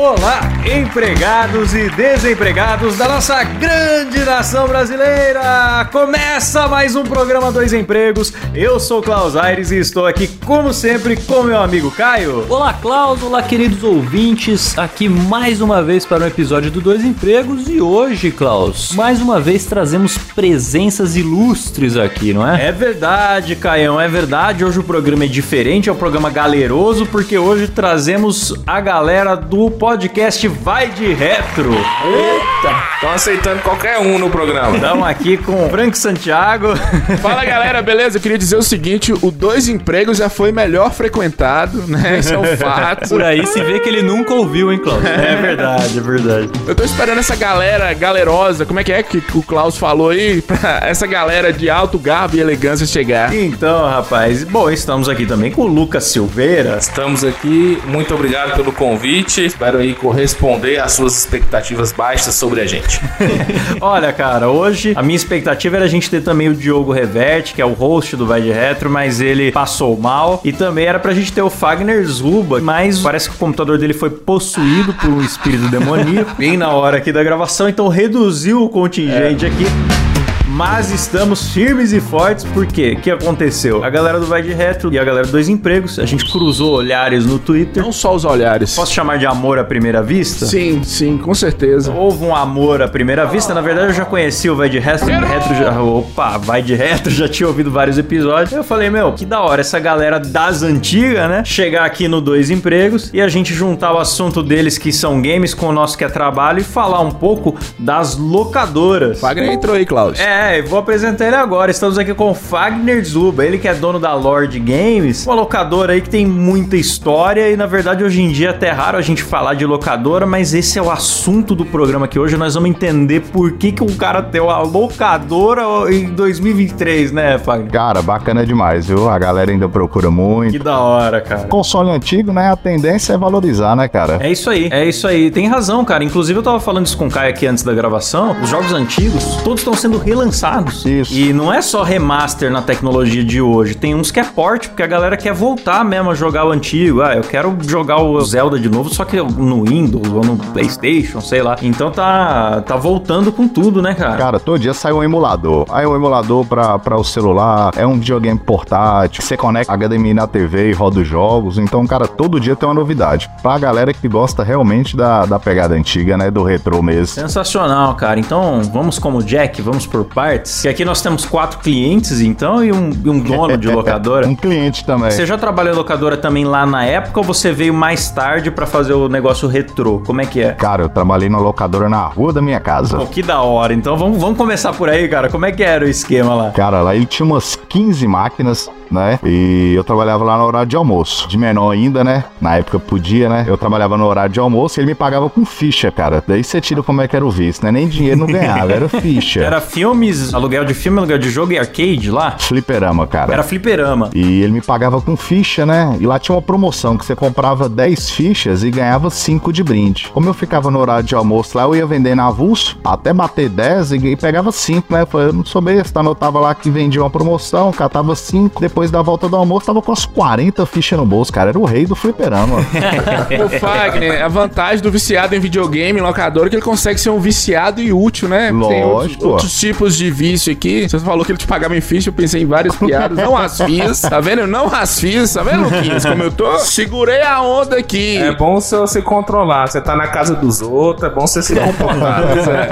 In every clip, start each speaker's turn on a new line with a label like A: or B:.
A: Olá, empregados e desempregados da nossa grande nação brasileira! Começa mais um programa Dois Empregos. Eu sou Klaus Aires e estou aqui, como sempre, com meu amigo Caio.
B: Olá, Klaus, olá, queridos ouvintes. Aqui mais uma vez para um episódio do Dois Empregos e hoje, Klaus, mais uma vez trazemos presenças ilustres aqui, não é?
A: É verdade, Caião, é verdade. Hoje o programa é diferente, é um programa galeroso, porque hoje trazemos a galera do podcast Vai de Retro.
C: Eita! Estão aceitando qualquer um no programa.
A: Estamos aqui com o Frank Santiago.
C: Fala galera, beleza? Eu queria dizer o seguinte: o Dois Empregos já foi melhor frequentado, né? Isso é um fato.
B: Por aí se vê que ele nunca ouviu, hein, Klaus?
A: É verdade, é verdade.
C: Eu tô esperando essa galera galerosa, como é que é que o Klaus falou aí? Pra essa galera de alto garbo e elegância chegar.
A: Então, rapaz, bom, estamos aqui também com o Lucas Silveira.
D: Estamos aqui, muito obrigado pelo convite. Espero aí corresponder às suas expectativas baixas sobre a gente.
A: Olha, cara, hoje a minha expectativa era a gente ter também o Diogo Reverte, que é o host do Vai de Retro, mas ele passou mal. E também era pra gente ter o Fagner Zuba, mas parece que o computador dele foi possuído por um espírito demoníaco bem na hora aqui da gravação, então reduziu o contingente aqui. Mas estamos firmes e fortes porque o que aconteceu? A galera do Vai de Retro e a galera do Dois Empregos, a gente cruzou olhares no Twitter.
C: Não só os olhares.
A: Posso chamar de amor à primeira vista?
C: Sim, sim, com certeza.
A: Houve um amor à primeira vista. Na verdade, eu já conheci o Vai de Retro. retro já, opa, Vai de Retro, já tinha ouvido vários episódios. Eu falei, meu, que da hora essa galera das antigas, né? Chegar aqui no Dois Empregos e a gente juntar o assunto deles que são games com o nosso que é trabalho e falar um pouco das locadoras.
C: Wagner entrou aí, Klaus.
A: É, vou apresentar ele agora. Estamos aqui com o Fagner Zuba, ele que é dono da Lord Games, uma locadora aí que tem muita história e na verdade hoje em dia é até raro a gente falar de locadora, mas esse é o assunto do programa que hoje nós vamos entender por que, que um cara tem uma locadora em 2023, né, Fagner?
E: Cara, bacana demais, viu? A galera ainda procura muito.
A: Que da hora, cara.
E: Console antigo, né? A tendência é valorizar, né, cara?
A: É isso aí, é isso aí. Tem razão, cara. Inclusive eu tava falando isso com o Caio aqui antes da gravação. Os jogos antigos, todos estão sendo relançados.
E: Isso.
A: E não é só remaster na tecnologia de hoje. Tem uns que é port, porque a galera quer voltar mesmo a jogar o antigo. Ah, eu quero jogar o Zelda de novo, só que no Windows ou no PlayStation, sei lá. Então tá, tá voltando com tudo, né, cara?
E: Cara, todo dia sai um emulador. Aí um emulador pra, pra o celular, é um videogame portátil, você conecta HDMI na TV e roda os jogos. Então, cara, todo dia tem uma novidade. Pra galera que gosta realmente da, da pegada antiga, né? Do retrô mesmo.
A: Sensacional, cara. Então, vamos como Jack, vamos por partes. Que aqui nós temos quatro clientes, então, e um, e um dono de locadora.
E: Um cliente também.
A: Você já trabalhou em locadora também lá na época ou você veio mais tarde pra fazer o negócio retrô? Como é que é?
E: Cara, eu trabalhei na locadora na rua da minha casa.
A: Pô, que da hora. Então vamos, vamos começar por aí, cara. Como é que era o esquema lá?
E: Cara, lá ele tinha umas 15 máquinas, né? E eu trabalhava lá no horário de almoço. De menor ainda, né? Na época podia, né? Eu trabalhava no horário de almoço e ele me pagava com ficha, cara. Daí você tira como é que era o visto, né? Nem dinheiro não ganhava, era ficha.
A: Era filmes, aluguel de filme, aluguel de jogo e arcade lá?
E: Fliperama, cara.
A: Era fliperama.
E: E ele me pagava com ficha, né? E lá tinha uma promoção que você comprava 10 fichas e ganhava 5 de brinde. Como eu ficava no horário de almoço lá, eu ia vendendo avulso até bater 10 e, pegava 5, né? Eu não sou besta, anotava lá que vendia uma promoção, catava 5. Depois da volta do almoço, tava com as 40 fichas no bolso, cara. Era o rei do fliperama.
C: O Fagner, a vantagem do viciado em videogame, locador, é que ele consegue ser um viciado e útil, né? Tem outros,
E: Lógico.
C: outros tipos de vício aqui. Você falou que ele te pagava em ficha, eu pensei em várias piadas. Não as fiz, tá vendo? Não as fiz, tá vendo, Luquinhas? Como eu tô? Segurei a onda aqui.
D: É bom você se controlar. Você tá na casa dos outros, é bom você se comportar.
C: Pois é.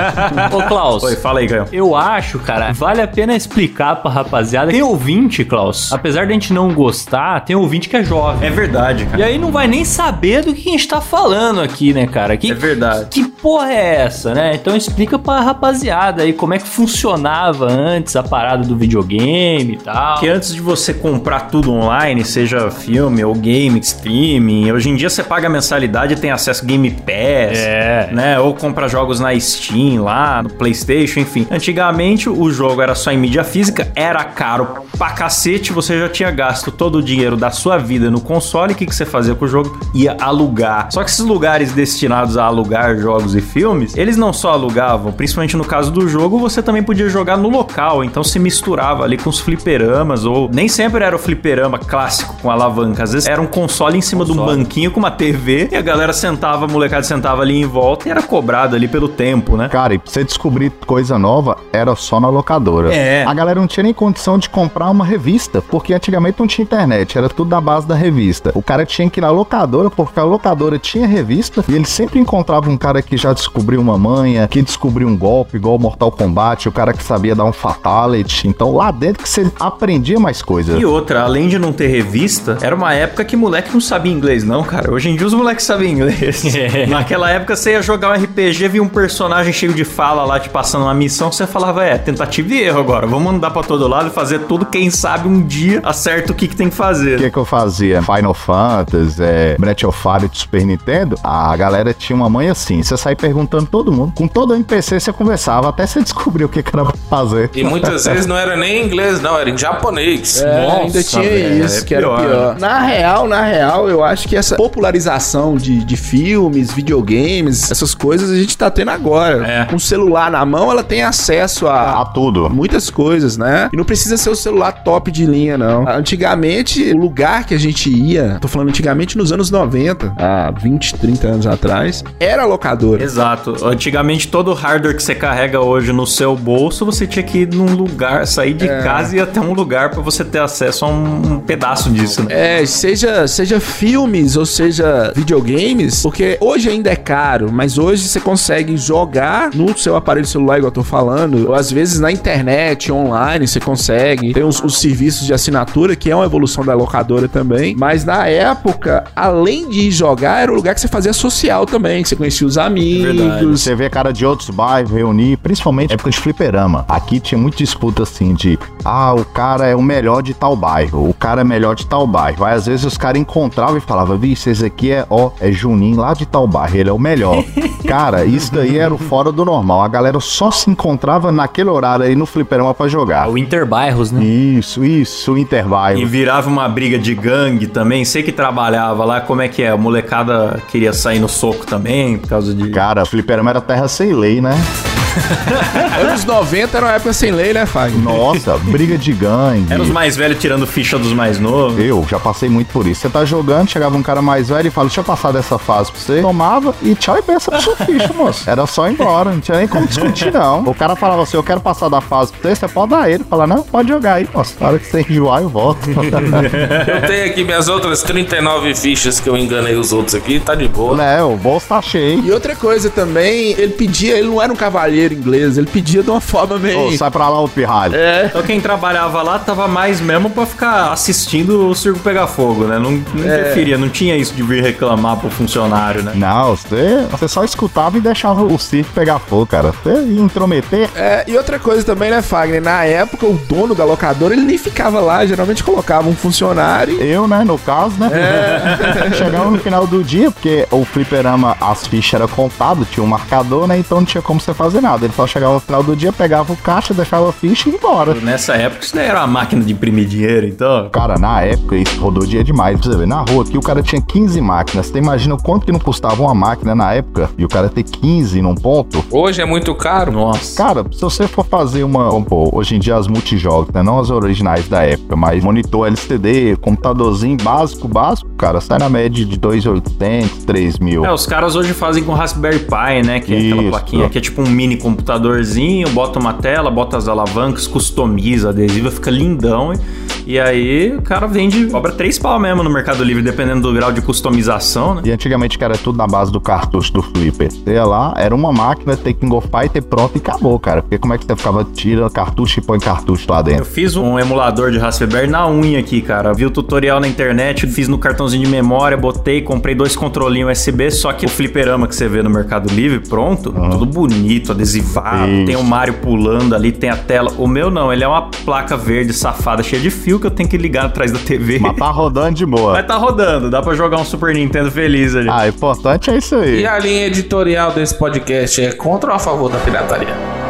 B: Ô, Klaus.
A: Oi, fala aí, Caio.
B: Eu acho, cara, vale a pena explicar pra rapaziada. Tem ouvinte, Klaus, Apesar de a gente não gostar, tem ouvinte que é jovem.
A: É verdade,
B: E
A: cara.
B: aí não vai nem saber do que a gente tá falando aqui, né, cara? Que,
A: É verdade.
B: Que porra é essa, né? Então explica pra rapaziada aí como é que funcionava antes a parada do videogame e tal.
A: Que antes de você comprar tudo online, seja filme ou game, streaming, hoje em dia você paga mensalidade e tem acesso a Game Pass,
B: É.
A: né? Ou compra jogos na Steam lá, no PlayStation, enfim. Antigamente o jogo era só em mídia física, era caro pra cacete, você já tinha gasto todo o dinheiro da sua vida no console, o que, que você fazia com o jogo? Ia alugar. Só que esses lugares destinados a alugar jogos e filmes, eles não só alugavam, principalmente no caso do jogo, você também podia jogar no local, então se misturava ali com os fliperamas, ou nem sempre era o fliperama clássico com alavanca, às vezes era um console em cima de um banquinho com uma TV, e a galera sentava, a molecada sentava ali em volta e era cobrado ali pelo tempo, né?
E: Cara, e pra você descobrir coisa nova, era só na locadora.
A: É.
E: A galera não tinha nem condição de comprar uma revista, porque antigamente não tinha internet, era tudo na base da revista. O cara tinha que ir na locadora, porque a locadora tinha revista, e ele sempre encontrava um cara que já descobriu uma manha, que descobriu um golpe, igual Mortal Kombat, o cara que sabia dar um fatality. Então lá dentro que você aprendia mais coisas.
A: E outra, além de não ter revista, era uma época que moleque não sabia inglês, não, cara. Hoje em dia os moleques sabem inglês. Naquela época você ia jogar um RPG, via um personagem cheio de fala lá te passando uma missão, você falava, é, tentativa e erro agora. Vamos andar pra todo lado e fazer tudo. Quem sabe um dia acerta o que, que tem que
E: O
A: fazer.
E: que, que eu fazia? Final Fantasy, é, Breath of Fire do Super Nintendo, a galera tinha uma mãe assim. Você saía perguntando todo mundo. Com todo NPC você conversava, até você descobrir o que, que era pra fazer.
D: E muitas vezes não era nem em inglês, não, era em japonês.
C: É,
A: Nossa,
C: ainda tinha
A: velho,
C: isso,
A: é
C: que era
A: pior,
C: pior. Na real, na real, eu acho que essa popularização de, de filmes, videogames, essas coisas a gente tá tendo agora.
A: É.
C: Com o celular na mão, ela tem acesso a,
E: A tudo.
C: muitas coisas, né? E não precisa ser o celular top de linha, não. Antigamente, o lugar que a gente ia, tô falando antigamente nos anos 90, há 20, 30 anos atrás, era locadora.
A: Exato. Antigamente, todo o hardware que você carrega hoje no seu bolso, você tinha que ir num lugar, sair de casa e ir até um lugar pra você ter acesso a um, um pedaço disso, né?
C: É, seja, seja filmes ou seja videogames, porque hoje ainda é caro, mas hoje você consegue jogar no seu aparelho celular, igual eu tô falando, ou às vezes na internet, online, você consegue. Tem os, os serviços de assinatura, que é uma evolução da locadora também. Mas na época, além de jogar, era o lugar que você fazia social também, que você conhecia os amigos.
A: Verdade.
E: Você vê cara de outros bairros reunir, principalmente época de fliperama. Aqui tinha muita disputa assim de, ah, o cara é o melhor de tal bairro, o cara é melhor de tal bairro. Aí às vezes os caras encontravam e falavam, vixe, esse aqui é, ó, é Juninho lá de tal bairro, ele é o melhor. cara, isso daí era o fora do normal. A galera só se encontrava naquele horário aí no fliperama pra jogar.
B: O Interbairros, né?
E: Isso, isso,
A: E
E: intervalo.
A: virava uma briga de gangue também. Sei que trabalhava lá, como é que é? A molecada queria sair no soco também, por causa de.
E: Cara, fliperama era terra sem lei, né?
C: Anos 90 era uma época sem lei, né, Fagner?
E: Nossa, briga de gangue.
A: Era os mais velhos tirando ficha dos mais novos.
E: Eu já passei muito por isso. Você tá jogando, chegava um cara mais velho e fala: Deixa eu passar dessa fase pra você. Tomava e tchau e pensa pro seu ficha, moço. Era só ir embora, não tinha nem como discutir, não. O cara falava assim: Eu quero passar da fase pra você, você pode dar ele. Fala: Não, pode jogar aí, moço. Na hora que você enjoar, eu volto.
D: Eu tenho aqui minhas outras 39 fichas que eu enganei os outros aqui, tá de boa.
E: né, o bolso tá cheio.
C: E outra coisa também, ele pedia, ele não era um inglês, ele pedia de uma forma meio.
E: Ô, sai pra lá, o pirralho.
C: É.
A: Então quem trabalhava lá tava mais mesmo pra ficar assistindo o circo pegar fogo, né? Não, não interferia, não tinha isso de vir reclamar pro funcionário, né?
E: Não, você, você só escutava e deixava o circo pegar fogo, cara. Você ia intrometer.
C: É, e outra coisa também, né, Fagner? Na época, o dono da locadora, ele nem ficava lá, geralmente colocava um funcionário.
E: Eu, né, no caso, né? Chegava no final do dia, porque o fliperama, as fichas eram contadas, tinha um marcador, né? Então não tinha como você fazer nada. Ele só chegava no final do dia, pegava o caixa, deixava a ficha e ia embora.
A: Nessa época isso daí era uma máquina de imprimir dinheiro, então.
E: Cara, na época isso rodou dia demais. Pra você ver, na rua aqui o cara tinha 15 máquinas. Você imagina o quanto que não custava uma máquina na época? E o cara ter 15 num ponto?
D: Hoje é muito caro.
A: Nossa.
E: Cara, se você for fazer uma. Vamos pôr, hoje em dia as multijogos, né? Não as originais da época, mas monitor LCD, computadorzinho básico, básico, cara, sai na média de 2.800, 3 mil.
A: É, os caras hoje fazem com Raspberry Pi, né? Que é aquela
E: Isso.
A: plaquinha que é tipo um mini computadorzinho, bota uma tela, bota as alavancas, customiza, adesiva, fica lindão. E E aí o cara vende, cobra três pau mesmo no Mercado Livre, dependendo do grau de customização, né?
E: E antigamente que era tudo na base do cartucho do Flipper. Você ia lá, era uma máquina, Taking of Fighter pronto e acabou, cara. Porque como é que você ficava, tira cartucho e põe cartucho lá
A: Eu
E: dentro?
A: fiz um emulador de Raspberry na unha aqui, cara. Vi o tutorial na internet, fiz no cartãozinho de memória, botei, comprei dois controlinhos USB, só que o fliperama que você vê no Mercado Livre, pronto, tudo bonito, adesivado,
E: Isso.
A: tem o Mario pulando ali, tem a tela. O meu não, ele é uma placa verde safada, cheia de fio que eu tenho que ligar atrás da TV.
E: Mas tá rodando de boa.
A: Mas tá rodando, dá pra jogar um Super Nintendo feliz ali.
E: Ah, o importante é isso aí.
D: E a linha editorial desse podcast é contra ou a favor da pirataria?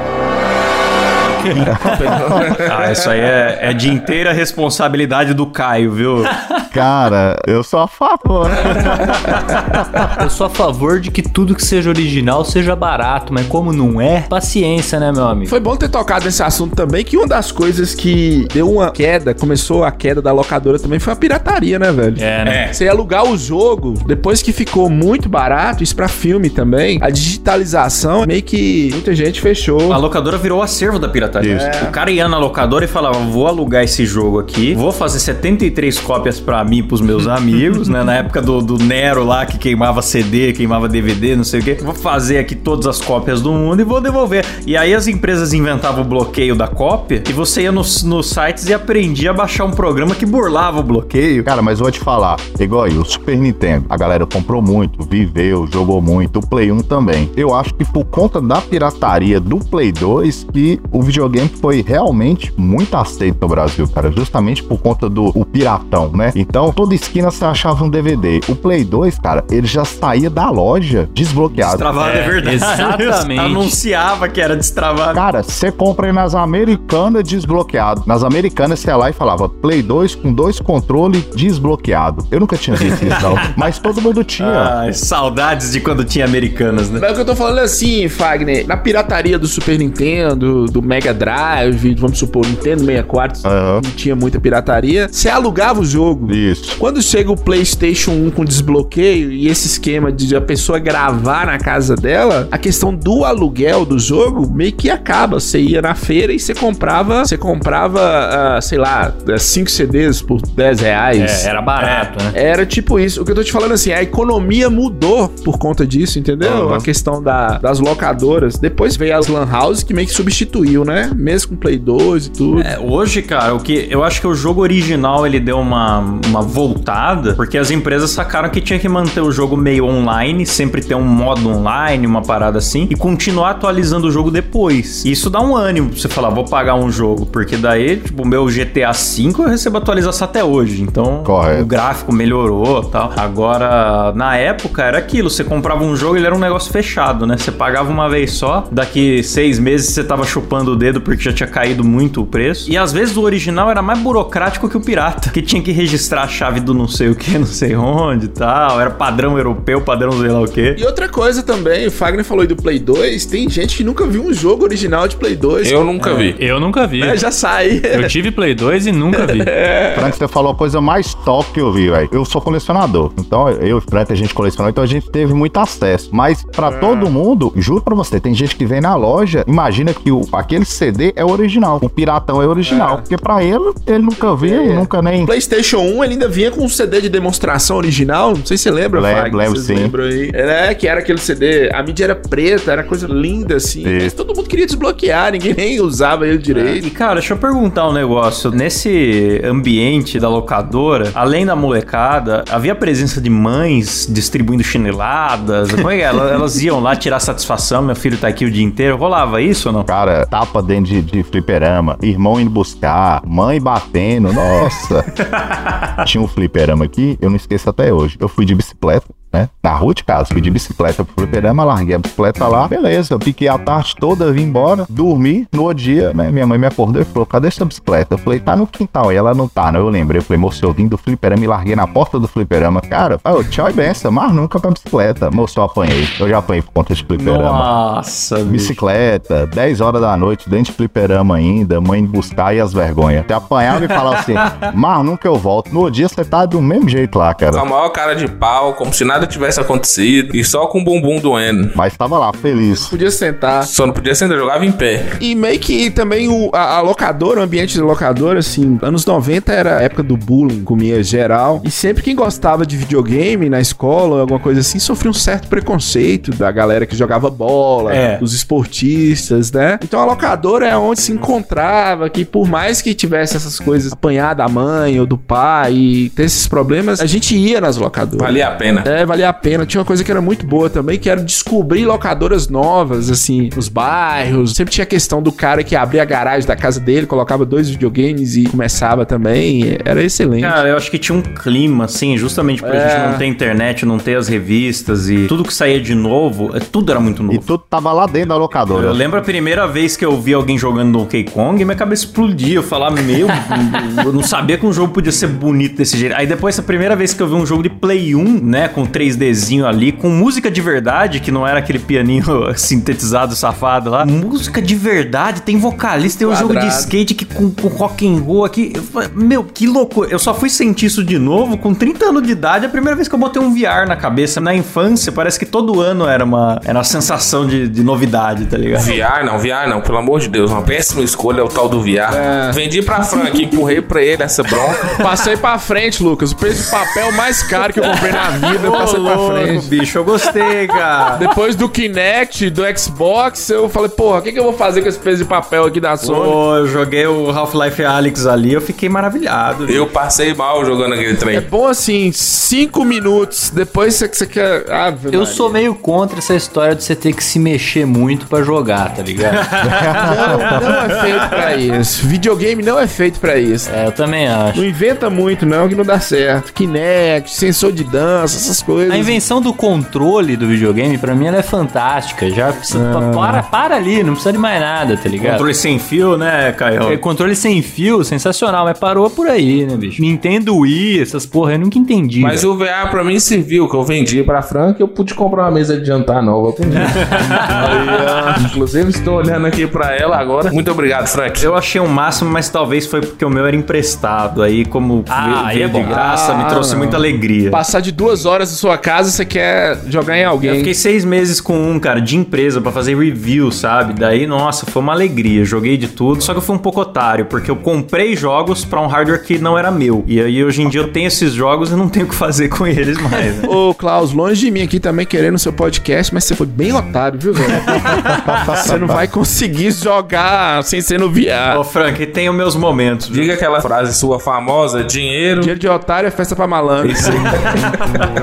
A: Ah, isso aí é, é de inteira responsabilidade do Caio, viu?
E: Cara, eu sou a favor.
B: Eu sou a favor de que tudo que seja original seja barato, mas como não é, paciência, né, meu amigo?
C: Foi bom ter tocado nesse assunto também, que uma das coisas que deu uma queda, começou a queda da locadora também, foi a pirataria, né, velho?
A: É, né?
C: Você ia alugar o jogo, depois que ficou muito barato, isso pra filme também, a digitalização, meio que muita gente fechou.
A: A locadora virou o acervo da pirataria.
E: Isso.
A: O cara ia na locadora e falava: vou alugar esse jogo aqui, vou fazer 73 cópias pra mim e pros meus amigos, né? Na época do, do Nero lá, que queimava CD, queimava DVD, não sei o quê. Vou fazer aqui todas as cópias do mundo e vou devolver. E aí as empresas inventavam o bloqueio da cópia e você ia nos, nos sites e aprendia a baixar um programa que burlava o bloqueio.
E: Cara, mas vou te falar, igual aí, o Super Nintendo, a galera comprou muito, viveu, jogou muito, o Play 1 também. Eu acho que por conta da pirataria do Play 2 que o videogame foi realmente muito aceito no Brasil, cara, justamente por conta do o piratão, né? Então, toda esquina você achava um DVD. O Play 2, cara, ele já saía da loja desbloqueado.
A: Destravado é,
B: É,
A: verdade.
B: exatamente.
A: Anunciava que era destravado.
E: Cara, você compra aí nas americanas desbloqueado. Nas americanas você ia lá e falava Play 2 com dois controles desbloqueado. Eu nunca tinha visto isso, não. Mas todo mundo tinha.
A: Ai, saudades de quando tinha americanas, né?
C: Mas o que eu tô falando é assim, Fagner, na pirataria do Super Nintendo, do Mega Drive, vamos supor, Nintendo 64,
E: Aham.
C: não tinha muita pirataria, você alugava o jogo.
E: Isso.
C: Quando chega o PlayStation 1 com desbloqueio e esse esquema de a pessoa gravar na casa dela, a questão do aluguel do jogo meio que acaba. Você ia na feira e você comprava, você comprava, ah, sei lá, 5 CDs por 10 reais.
B: É, era barato, né?
C: Era tipo isso. O que eu tô te falando assim, a economia mudou por conta disso, entendeu?
E: Aham.
C: A questão da- das locadoras. Depois veio as Lan House que meio que substituiu, né? Mesmo com Play 2 e tudo.
A: É, hoje, cara, o que eu acho que o jogo original ele deu uma, uma voltada, porque as empresas sacaram que tinha que manter o jogo meio online, sempre ter um modo online, uma parada assim, e continuar atualizando o jogo depois. E isso dá um ânimo pra você falar, vou pagar um jogo, porque daí, tipo, o meu GTA V eu recebo atualização até hoje, então
E: Correto.
A: o gráfico melhorou tal. Agora, na época era aquilo, você comprava um jogo, ele era um negócio fechado, né? Você pagava uma vez só, daqui seis meses você tava chupando o dedo porque já tinha caído muito o preço. E às vezes o original era mais burocrático que o pirata, que tinha que registrar a chave do não sei o que, não sei onde e tal. Era padrão europeu, padrão sei lá o quê.
C: E outra coisa também, o Fagner falou aí do Play 2, tem gente que nunca viu um jogo original de Play 2.
D: Eu nunca vi.
B: Eu nunca vi.
C: É, já sai.
B: Eu tive Play 2 e nunca vi.
E: Frank, você falou a coisa mais top que eu vi, velho. Eu sou colecionador. Então, eu e o Frank, a gente colecionou, então a gente teve muito acesso. Mas pra todo mundo, juro pra você, tem gente que vem na loja, imagina que o, aquele CD é original. O piratão é original. Porque pra ele, ele nunca viu, nunca nem.
C: PlayStation 1 ele ainda vinha com um CD de demonstração original. Não sei se você lembra,
E: Lembro,
C: Fagner,
E: lembro, sim.
C: lembram aí. É, que era aquele CD. A mídia era preta, era coisa linda assim. Todo mundo queria desbloquear, ninguém nem usava ele direito.
A: E cara, deixa eu perguntar um negócio. Nesse ambiente da locadora, além da molecada, havia presença de mães distribuindo chineladas? Como é que é? Elas, elas iam lá tirar satisfação, meu filho tá aqui o dia inteiro. Rolava isso ou não?
E: Cara, tapa dentro de, de fliperama, irmão indo buscar, mãe batendo, nossa. Tinha um fliperama aqui, eu não esqueço até hoje. Eu fui de bicicleta, né? Na rua de casa, de bicicleta pro fliperama, larguei a bicicleta lá, beleza. Eu piquei a tarde toda, vim embora, dormi. No dia, né? Minha mãe me acordou e falou: cadê essa bicicleta? Eu falei, tá no quintal. E ela não tá, né? Eu lembrei, eu falei, moço, eu vim do fliperama e larguei na porta do fliperama. Cara, eu, tchau e benção, mas nunca pra bicicleta. Moço, eu apanhei. Eu já apanhei por conta de fliperama.
A: Nossa, bicho.
E: Bicicleta, 10 horas da noite, dentro de fliperama ainda, mãe buscar e as vergonhas. Você apanhava e falava assim, mas nunca eu volto. No dia você tá do mesmo jeito lá,
D: Com a
E: cara.
D: maior cara de pau, como se nada nada tivesse acontecido e só com o bumbum doendo.
E: Mas tava lá, feliz.
C: Podia sentar.
D: Só não podia sentar, jogava em pé.
C: E meio que também o, a, a locadora, o ambiente de locadora, assim, anos 90 era a época do bullying, comia geral. E sempre quem gostava de videogame na escola, alguma coisa assim, sofria um certo preconceito da galera que jogava bola,
A: É.
C: dos esportistas, né? Então a locadora é onde se encontrava, que por mais que tivesse essas coisas apanhar da mãe ou do pai e ter esses problemas, a gente ia nas locadoras.
D: Valia a pena.
C: É, valia a pena. Tinha uma coisa que era muito boa também, que era descobrir locadoras novas, assim, nos bairros. Sempre tinha a questão do cara que abria a garagem da casa dele, colocava dois videogames e começava também. Era excelente.
A: Cara, eu acho que tinha um clima, assim, justamente por a
C: É.
A: gente não ter internet, não ter as revistas e tudo que saía de novo, é, tudo era muito
E: E
A: novo.
E: tudo tava lá dentro da locadora.
A: Eu lembro a primeira vez que eu vi alguém jogando Donkey Kong, minha cabeça explodia. Eu falava, meu, eu não sabia que um jogo podia ser bonito desse jeito. Aí depois, a primeira vez que eu vi um jogo de Play 1, né, com 3Dzinho ali, com música de verdade, que não era aquele pianinho sintetizado safado lá. Música de verdade, tem vocalista, tem um jogo de skate que, com, com rock and roll aqui. Meu, que loucura. Eu só fui sentir isso de novo com 30 anos de idade, a primeira vez que eu botei um VR na cabeça. Na infância, parece que todo ano era uma, era uma sensação de, de novidade, tá ligado?
D: VR não, VR não, pelo amor de Deus, uma péssima escolha é o tal do VR.
C: É.
D: Vendi pra Frank, empurrei pra ele essa bronca.
C: Passei pra frente, Lucas. O preço de papel mais caro que eu comprei na vida, eu passei pra frente.
A: bicho, eu gostei, cara.
C: Depois do Kinect, do Xbox, eu falei, porra, o que, que eu vou fazer com esse peso de papel aqui da Sony?
A: Pô, eu joguei o Half-Life Alyx ali, eu fiquei maravilhado.
D: Eu passei mal jogando aquele
C: É
D: trem.
C: bom assim, cinco minutos, depois você, você quer... Ave
B: Eu
C: Maria.
B: sou meio contra essa história de você ter que se mexer muito pra jogar, tá ligado?
C: Não, não é feito pra isso. Videogame não é feito pra isso.
B: é, eu também acho.
C: Não inventa muito, não, que não dá certo. Kinect, sensor de dança, essas coisas.
B: A invenção do controle do videogame, pra mim, ela é fantástica. Já precisa, para, para ali, não precisa de mais nada, tá ligado?
A: Controle sem fio, né, Caio?
B: É, controle sem fio, sensacional, mas parou por aí, né, bicho? Nintendo Wii, essas porra, eu nunca entendi.
D: Mas
B: velho.
D: o VR pra mim serviu, que eu vendi pra Frank eu pude comprar uma mesa de jantar nova Inclusive, estou olhando aqui pra ela agora. Muito obrigado, Frank.
A: Eu achei o máximo, mas talvez foi porque o meu era emprestado. Aí, como
B: Ah,
A: veio
B: aí é
A: de graça, me
C: Ah,
A: trouxe
C: não.
A: muita alegria.
C: Passar de duas horas sua casa, você quer jogar em
A: Eu
C: alguém.
A: fiquei seis meses com um, cara, de empresa pra fazer review, sabe? Daí, nossa, foi uma alegria. Joguei de tudo. Só que eu fui um pouco otário, porque eu comprei jogos pra um hardware que não era meu. E aí, hoje em dia, eu tenho esses jogos e não tenho o que fazer com eles mais. né?
C: Ô, Klaus, longe de mim aqui também querendo o seu podcast, mas você foi bem otário, viu, velho? você não vai conseguir jogar sem ser no VR.
A: Ô, Frank, tem os meus momentos. viu?
D: Diga aquela frase sua famosa: dinheiro.
C: Dia de otário é festa pra malandro.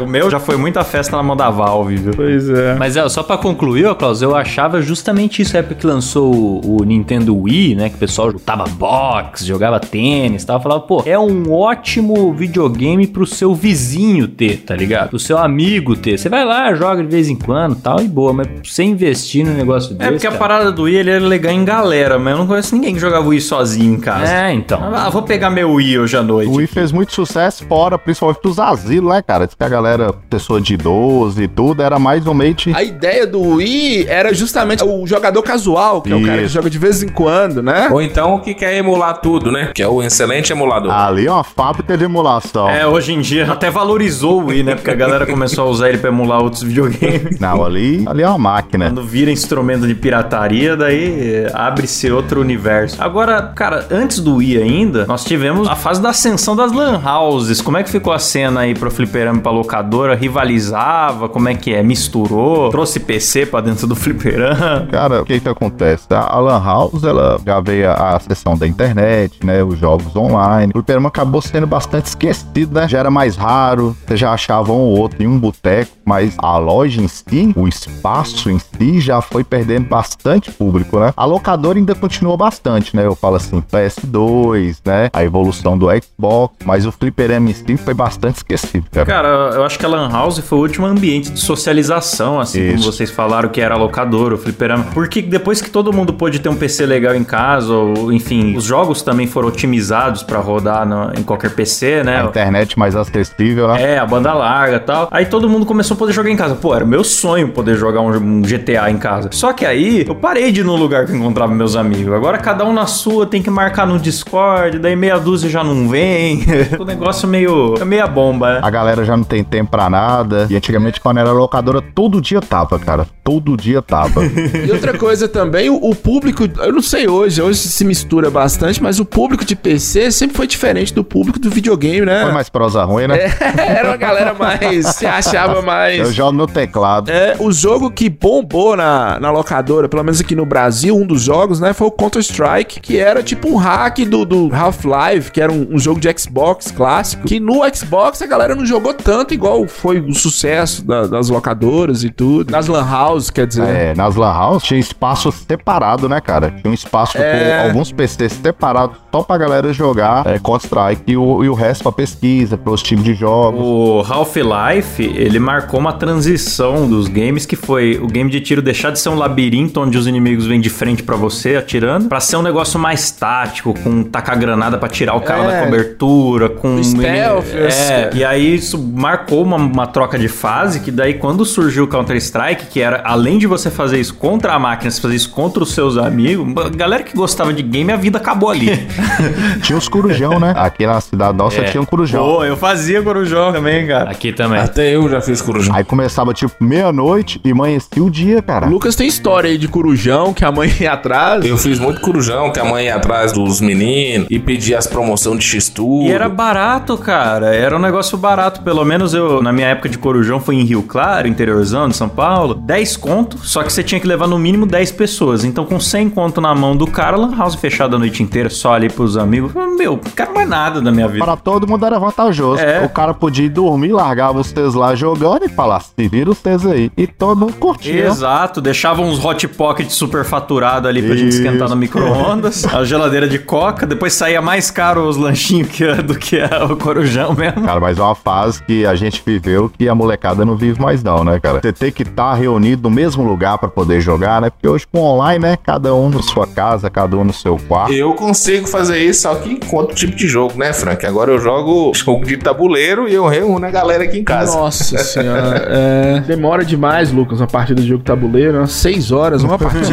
A: O meu já foi muita festa na mão da Valve, viu?
C: Pois é.
B: Mas é, só pra concluir, ó, Klaus, eu achava justamente isso, a época que lançou o, o Nintendo Wii, né, que o pessoal lutava boxe, jogava tênis e tal, falava, pô, é um ótimo videogame pro seu vizinho ter, tá ligado? Pro seu amigo ter. Você vai lá, joga de vez em quando tal, e boa, mas pra você investir num negócio desse,
A: É porque a
B: cara-
A: parada do Wii ele era legal em galera, mas eu não conheço ninguém que jogava Wii sozinho em casa.
B: É, então.
A: Ah, vou pegar meu Wii hoje à noite.
E: O Wii fez muito sucesso fora, principalmente pros asilos, né, cara? Diz que a galera, pessoa de idoso e tudo, era mais ou menos.
C: A ideia do Wii era justamente o jogador casual, que é o cara que
E: Isso.
C: joga de vez em quando, né?
D: Ou então o que quer emular tudo, né? Que é o excelente emulador.
E: Ali é uma fábrica de emulação.
A: É, hoje em dia até valorizou o Wii, né? Porque a galera começou a usar ele pra emular outros videogames.
E: Não, ali, ali é uma máquina.
A: Quando vira instrumento de pirataria, daí eh, abre-se outro universo. Agora, cara, antes do Wii ainda, nós tivemos a fase da ascensão das lan houses. Como é que ficou a cena aí pro fliperama e pra locadora? Rivalizava? Como é que é? Misturou? Trouxe PC pra dentro do fliperama?
E: Cara, o que que acontece? A a Lan House, ela já veio a, a sessão da internet, né? Os jogos online. O fliperama acabou sendo bastante esquecido, né? Já era mais raro, você já achava um ou outro em um boteco, mas a loja em si, o espaço em si, já foi perdendo bastante público, né? A locadora ainda continuou bastante, né? Eu falo assim, PS2, né? A evolução do Xbox, mas o fliperama em si foi bastante esquecido, cara.
A: Cara, eu acho que a Lan House foi o último ambiente de socialização, assim como
E: Isso.
A: vocês falaram que era a locadora, o fliperama. Porque depois que todo mundo pôde ter um PC legal em casa, ou enfim, os jogos também foram otimizados pra rodar no- em qualquer PC,
E: A
A: né?
E: internet mais acessível, né?
A: É, a banda larga e tal. Aí todo mundo começou a poder jogar em casa. Pô, era meu sonho poder jogar um, GTA em casa. Só que aí eu parei de ir no lugar que encontrava meus amigos. Agora cada um na sua tem que marcar no Discord, daí meia dúzia já não vem. o negócio meio. é meia bomba, né?
E: A galera já não tem tempo pra nada. E antigamente, quando era locadora, todo dia tava, cara. Todo dia tava.
C: E outra coisa também, o, o público, eu não sei hoje, hoje se mistura bastante, mas o público de PC sempre foi diferente do público do videogame, né?
E: Foi mais prosa ruim, né?
C: Era uma galera mais. se achava mais.
E: Eu jogo no teclado.
C: É, o jogo que bombou na, na locadora, pelo menos aqui no Brasil, um dos jogos, né, foi o Counter-Strike, que era tipo um hack do, do Half-Life, que era um, um jogo de Xbox clássico, que no Xbox a galera não jogou tanto igual foi o sucesso da- das locadoras e tudo. Nas lan house, quer dizer.
E: É, nas Lan House tinha espaço separado, né, cara? Tinha um espaço
C: É.
E: com alguns PCs separados só pra galera jogar é, Counter-Strike e o, e o resto pra pesquisa, pros times de jogos.
A: O Half-Life, ele marcou uma transição dos games que foi o game de tiro deixar de ser um labirinto onde os inimigos vêm de frente pra você atirando, pra ser um negócio mais tático, com tacar granada pra tirar o cara
C: É.
A: da cobertura, com
C: stealth,
A: é,
C: esse-
A: e aí isso marcou uma, uma troca de fase que daí quando surgiu o Counter-Strike, que era além de você fazer isso contra a máquina, você fazer isso contra os seus amigos, a galera que gostava de game, a vida acabou ali.
E: Tinha os corujão, né? Aqui na cidade nossa
A: É.
E: tinha um corujão.
A: Pô, eu fazia corujão também, cara.
B: Aqui também.
D: Até eu já fiz corujão.
E: Aí começava tipo meia-noite e amanhecia o dia, cara.
C: Lucas tem história aí de corujão, que a mãe ia atrás.
D: Eu fiz muito corujão, que a mãe ia atrás dos meninos e pedia as promoções de X-Tudo.
A: E era barato, cara. Era um negócio barato. Pelo menos eu, na minha época de Corujão, foi em Rio Claro, interiorzão de São Paulo. 10 conto, só que você tinha que levar no mínimo 10 pessoas. Então, com 100 conto na mão do cara, lan house fechada a noite inteira, só ali pros amigos. Meu, quero mais nada da minha vida.
E: Para todo mundo era vantajoso.
A: É.
E: O cara podia ir dormir, largava os teus lá jogando e falar, se vira os teus aí. E todo mundo curtia.
A: Exato, deixava uns hot pocket super faturado ali pra gente
E: Isso.
A: esquentar no micro-ondas, a geladeira de coca, depois saía mais caro os lanchinhos que, do que a- o corujão mesmo.
E: Cara, mas é uma fase que a gente viveu que a molecada não vive mais não, né, cara? Você tem que estar reunido no mesmo lugar pra poder jogar, né? Porque hoje com online, né? Cada um na sua casa, cada um no seu quarto.
D: Eu consigo fazer isso, só que com outro tipo de jogo, né, Frank? Agora eu jogo jogo de tabuleiro e eu reúno a galera aqui em casa.
C: Nossa senhora. é, demora demais, Lucas, uma partida de jogo tabuleiro. Umas seis horas, uma partida.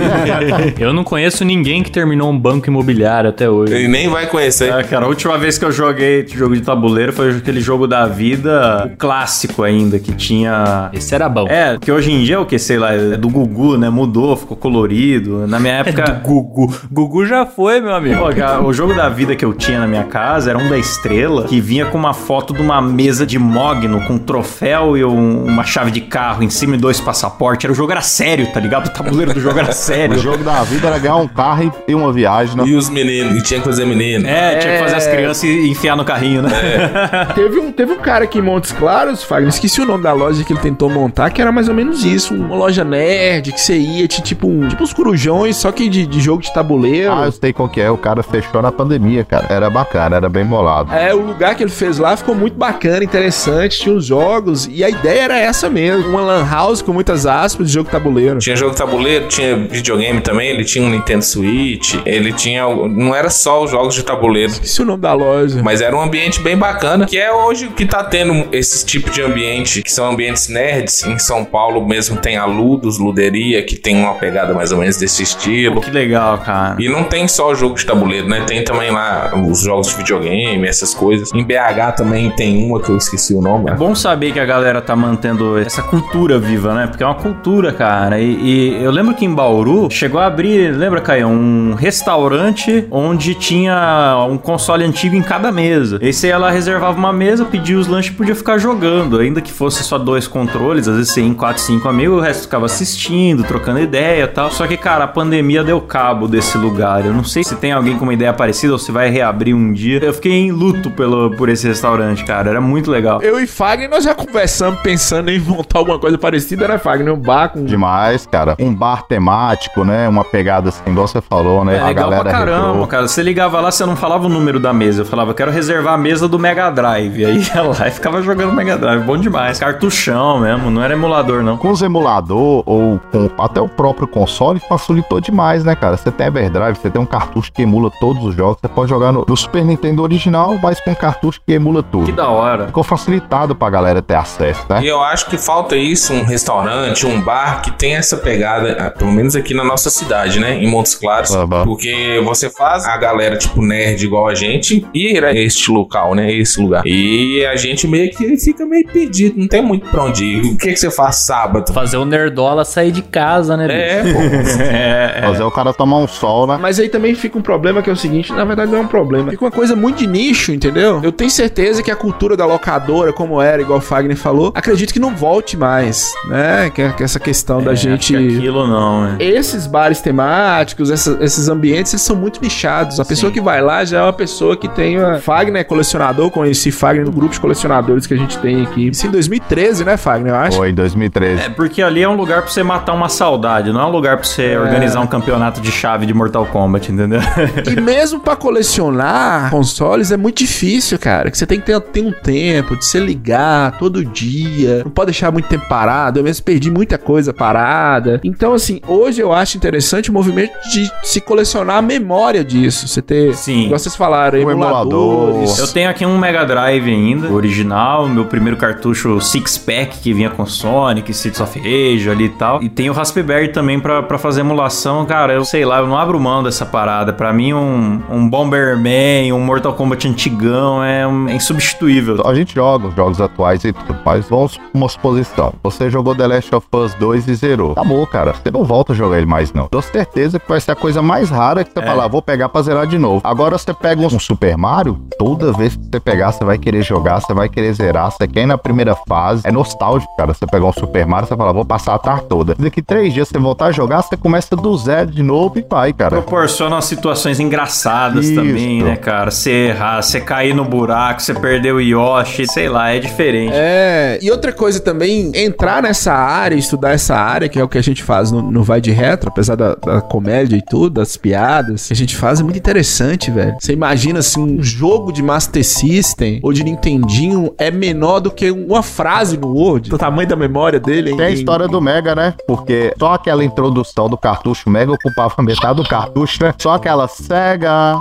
B: Eu não conheço ninguém que terminou um banco imobiliário até hoje.
D: Ele nem vai conhecer.
A: É, cara, a última vez que eu joguei jogo de tabuleiro foi aquele jogo da vida, o clássico ainda, que tinha.
B: Esse era bom.
A: É, que hoje em dia é o que, sei lá, é do Gugu, né? Mudou, ficou colorido. Na minha época.
B: Gugu. Gugu já foi, meu amigo.
A: Pô, o jogo da vida que eu tinha na minha casa era um da estrela que vinha com uma foto de uma mesa de mogno com um troféu e um- uma chave de carro em cima e dois passaportes. Era, o jogo era sério, tá ligado? O tabuleiro do jogo era
E: O
A: sério.
E: jogo da vida era ganhar um carro e uma viagem, né?
D: E os meninos, e tinha que fazer menino.
A: É, tinha que fazer as crianças e enfiar no carrinho, né?
C: teve, um, teve um cara aqui em Montes Claros, Fagner, esqueci o nome da loja que ele tentou montar, que era mais ou menos isso. Uma loja nerd, que você ia, tinha tipo, um, tipo uns corujões, só que de, de jogo de tabuleiro.
E: Ah, eu sei qual que é. O cara fechou na pandemia, cara. Era bacana, era bem bolado.
C: É, o lugar que ele fez lá ficou muito bacana, interessante, tinha os jogos, e a ideia era essa mesmo, uma lan house com muitas aspas de jogo de tabuleiro.
D: Tinha jogo de tabuleiro, tinha videogame também, ele tinha um Nintendo Switch, ele tinha. Não era só os jogos de tabuleiro.
C: Esqueci o nome da loja.
D: Mas era um ambiente bem bacana, que é hoje que tá tendo esse tipo de ambiente, que são ambientes nerds. Em São Paulo mesmo tem a Ludos, Luderia, que tem uma pegada mais ou menos desse estilo.
A: Que legal, cara.
D: E não tem só o jogo de tabuleiro, né? Tem também lá os jogos de videogame, essas coisas. Em BH também tem uma que eu esqueci o nome.
A: É bom saber que a galera tá mantendo essa cultura viva, né? Porque é uma cultura, cara. E, e eu lembro que em Bauru chegou a abrir, lembra, Caio? Um restaurante onde tinha um console antigo em cada mesa. E você ia lá, reservava uma mesa, pedia os lanches e podia ficar jogando. Ainda que fosse só dois controles, às vezes você ia em 4, 5 amigos, o resto ficava assistindo, trocando ideia e tal. Só que, cara, a pandemia deu cabo desse lugar. Eu não sei se tem alguém com uma ideia parecida ou se vai reabrir um dia. Eu fiquei em luto pelo, por esse restaurante, cara. Era muito legal.
C: Eu e Fagner, nós já conversamos pensando em montar alguma coisa parecida, né, Fagner? Um bar com...
E: Demais, cara. Um bar temático, né? Uma pegada assim, igual você falou, né?
A: É legal pra caramba,
E: retrô.
A: cara. Você ligava lá, você não falava o número da mesa. Eu falava, quero reservar a mesa do Mega Drive. Aí ia lá e ficava jogando Mega Drive. Bom demais. Cartuchão mesmo, não era emulador, não.
E: Com os emulador ou com até o próprio console facilitou demais, né, cara? Você tem Everdrive, você tem um cartucho que emula todos os jogos, você pode jogar no, no Super Nintendo original, mas com um cartucho que emula tudo.
A: Que da hora.
E: Ficou facilitado pra galera ter acesso, né?
D: E eu acho que falta isso, um restaurante, um bar que tem essa pegada, ah, pelo menos aqui na nossa cidade, né? Em Montes Claros.
E: Ah.
D: Porque você faz a galera, tipo, nerd igual a gente, ir a este local, né? Esse lugar. E a gente meio que fica meio perdido, não tem muito pra onde ir. O que, que você faz sábado?
B: Fazer o nerdola sair de casa, né?
D: É, pô.
A: É, é.
E: Fazer o cara tomar um sol, né?
C: Mas aí também fica um problema que é o seguinte, na verdade não é um problema. Fica uma coisa muito de nicho, entendeu? Eu tenho certeza que a cultura da locadora, como era, igual o Fagner falou, acredito que não volte mais, né? Que, que essa questão da
A: É,
C: gente...
A: acho que Aquilo não, é.
C: Esses bares temáticos, essa- esses ambientes, eles são muito nichados. A pessoa que vai lá já é uma pessoa que tem uma... Fagner é colecionador, conheci Fagner no grupo de colecionadores que a gente tem aqui. Isso em 2013, né, Fagner, eu acho?
E: Foi em 2013.
A: É, porque ali é um lugar pra você matar uma saudade, não é um lugar pra você organizar um campeonato de chave de Mortal Kombat, entendeu?
C: E mesmo pra colecionar consoles é muito difícil, cara. Que você tem que ter, ter um tempo de se ligar todo dia. Não pode deixar muito tempo parado. Eu mesmo perdi muita coisa parada. Então, assim, hoje eu acho interessante o movimento de se colecionar a memória disso. Você ter,
A: Sim.
C: igual vocês falaram,
E: Um emulador.
C: emuladores.
A: Eu tenho aqui um Mega Drive ainda, o original, meu primeiro cartucho Six Pack que vinha com Sonic, Streets of Rage ali e tal. E tem o Raspberry também pra, pra fazer emulação. Cara, eu sei lá, eu não abro mão dessa parada. Pra mim, um, um Bomberman, um Mortal Kombat antigão é, um- é insubstituível.
E: A gente joga os jogos atuais e tudo, mas vamos uma suposição. Você jogou The Last of Us 2 e zerou. Acabou, cara. Você não volta a jogar ele mais, não. Tenho certeza que vai ser a coisa mais rara que você falar, vou pegar pra zerar de novo. Agora você pega um Super Mario, toda vez que você pegar, você vai querer jogar, você vai querer zerar, você quer na primeira fase. É nostálgico, cara. Você pegar um Super Mario, você fala, vou passar a tarde toda. Daqui três dias você voltar a jogar, você começa do zero de novo e vai, cara.
A: Proporciona situações engraçadas
E: Isso.
A: também, né, cara? Você errar, você cair no buraco, você perder o Yoshi, sei lá, é diferente.
C: É, e outra coisa também, entrar nessa área, estudar essa área, que é o que a gente faz no, no Vai de Retro, apesar da, da comédia e tudo, das piadas, que a gente faz é muito interessante, velho. Você imagina, assim, um jogo de Master System ou de Nintendinho é menor do que uma frase no Word. O tamanho da memória dele, hein?
E: Tem a história do Mega, né? Porque só aquela introdução do cartucho Mega ocupava metade do cartucho, né? Só aquela SEGA.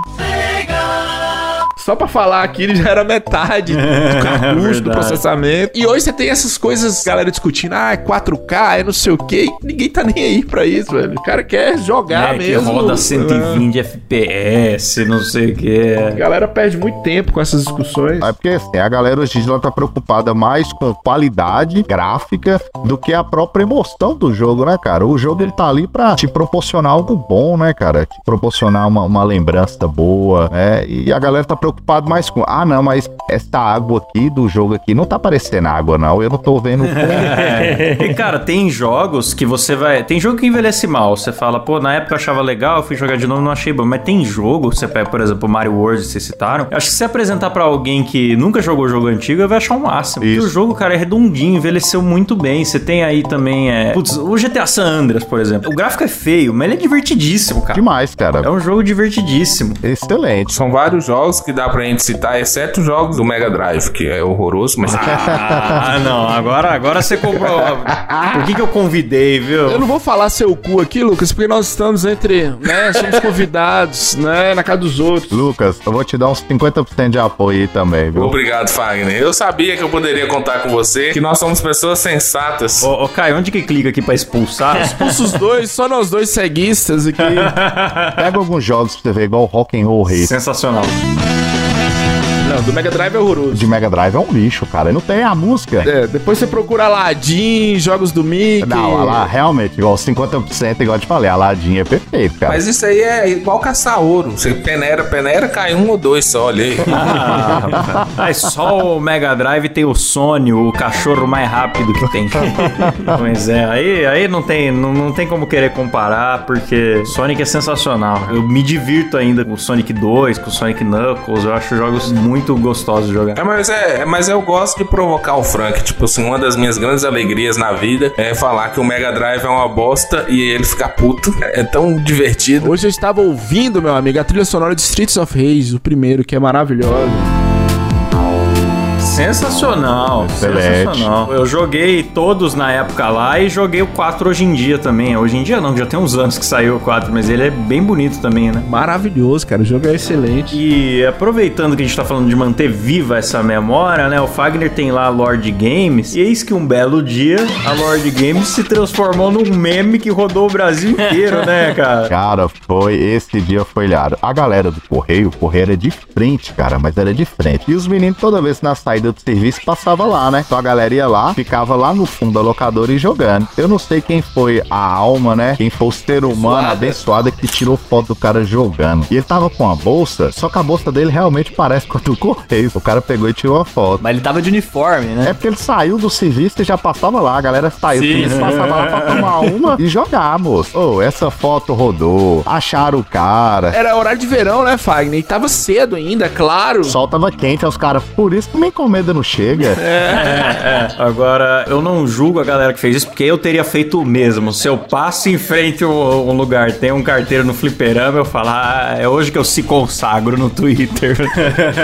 C: Só pra falar aqui, ele já era metade do cartucho, do processamento. E hoje você tem essas coisas, galera discutindo, ah, é 4K, é não sei o quê. e Ninguém tá nem aí pra isso, velho. O cara quer jogar
A: É, que
C: mesmo.
A: roda 120 FPS, não sei o que.
C: A galera perde muito tempo com essas discussões.
E: É porque assim, a galera hoje em dia tá preocupada mais com qualidade gráfica do que a própria emoção do jogo, né, cara? O jogo ele tá ali pra te proporcionar algo bom, né, cara? Te proporcionar uma, uma lembrança boa, né? E a galera tá preocupada mais com, ah, não, mas essa água aqui do jogo aqui não tá parecendo água, não. Eu não tô vendo.
A: É. E cara, tem jogos que você vai. Tem jogo que envelhece mal. Você fala, pô, na época eu achava legal, eu fui jogar de novo não achei bom. Mas tem jogo, você pega, por exemplo, o Mario World, vocês citaram. Eu acho que se apresentar pra alguém que nunca jogou jogo antigo, vai achar um máximo. Porque
E: Isso.
A: o jogo, cara, é redondinho, envelheceu muito bem. Você tem aí também. É... Putz, o GTA San Andreas, por exemplo. O gráfico é feio, mas ele é divertidíssimo, cara.
E: Demais, cara.
A: É um jogo divertidíssimo.
E: Excelente.
D: São vários jogos que dá pra gente citar, exceto os jogos do Mega Drive, que é horroroso, mas
A: Ah, não. Agora, agora você comprou. Por que, que eu convidei, viu?
C: Eu não vou falar seu cu aqui, Lucas, porque nós estamos entre, né, somos convidados, né, na casa dos outros.
E: Lucas, eu vou te dar uns 50% de apoio aí também, viu?
D: Obrigado, Fagner. Eu sabia que eu poderia contar com você, que nós somos pessoas sensatas.
A: Ô, ô Caio, onde que clica aqui pra expulsar?
C: Expulsa os dois, só nós dois ceguistas aqui.
E: Pega alguns jogos pra você ver, igual Rock and Roll Race.
A: Sensacional.
C: Não, do Mega Drive é horroroso.
E: De Mega Drive é um lixo, cara. Não tem a música.
C: É, depois você procura Aladdin, jogos do Mickey.
E: Não, lá, realmente, igual 50%, igual eu te falei, a ladinha é perfeito, cara.
D: Mas isso aí é igual caçar ouro. Você peneira, peneira, cai um ou dois só, olha aí.
A: Ah. Mas só o Mega Drive tem o Sony, o cachorro mais rápido que tem. pois é, aí, aí não, tem, não, não tem como querer comparar, porque Sonic é sensacional. Eu me divirto ainda com o Sonic 2, com o Sonic Knuckles. Eu acho jogos muito gostosos de jogar.
D: É, mas, é, mas eu gosto de provocar o Frank. Tipo assim, uma das minhas grandes alegrias na vida é falar que o Mega Drive é uma bosta e ele ficar puto. É tão divertido.
C: Hoje eu estava ouvindo, meu amigo, a trilha sonora de Streets of Rage, o primeiro, que é maravilhosa.
A: Sensacional,
E: Excelente.
A: sensacional. Eu joguei todos na época lá e joguei o 4 hoje em dia também. Hoje em dia não, já tem uns anos que saiu o 4, mas ele é bem bonito também, né?
C: Maravilhoso, cara. O jogo é excelente.
A: E aproveitando que a gente tá falando de manter viva essa memória, né? O Fagner tem lá a Lord Games. E eis que um belo dia a Lord Games se transformou num meme que rodou o Brasil inteiro, né, cara?
E: Cara, foi. Esse dia foi ilhado. A galera do correio, o correio era de frente, cara, mas era de frente. E os meninos, toda vez na saída do serviço, passava lá, né? Então a galera ia lá, ficava lá no fundo da locadora e jogando. Eu não sei quem foi a alma, né? Quem foi o ser humano abençoado que tirou foto do cara jogando. E ele tava com a bolsa, só que a bolsa dele realmente parece com a do correio. O cara pegou e tirou a foto.
B: Mas ele tava de uniforme, né?
E: É porque ele saiu do serviço e já passava lá. A galera saiu do serviço, passava lá pra tomar uma e jogar, moço. Ô, essa foto rodou. Acharam o cara.
C: Era horário de verão, né, Fagner? E tava cedo ainda, claro.
E: O sol tava quente, aí os caras, por isso que minha encomenda não chega.
A: É, agora eu não julgo a galera que fez isso, porque eu teria feito o mesmo. Se eu passo em frente a um um lugar, tem um carteiro no fliperama, eu falo, ah, é hoje que eu se consagro no Twitter.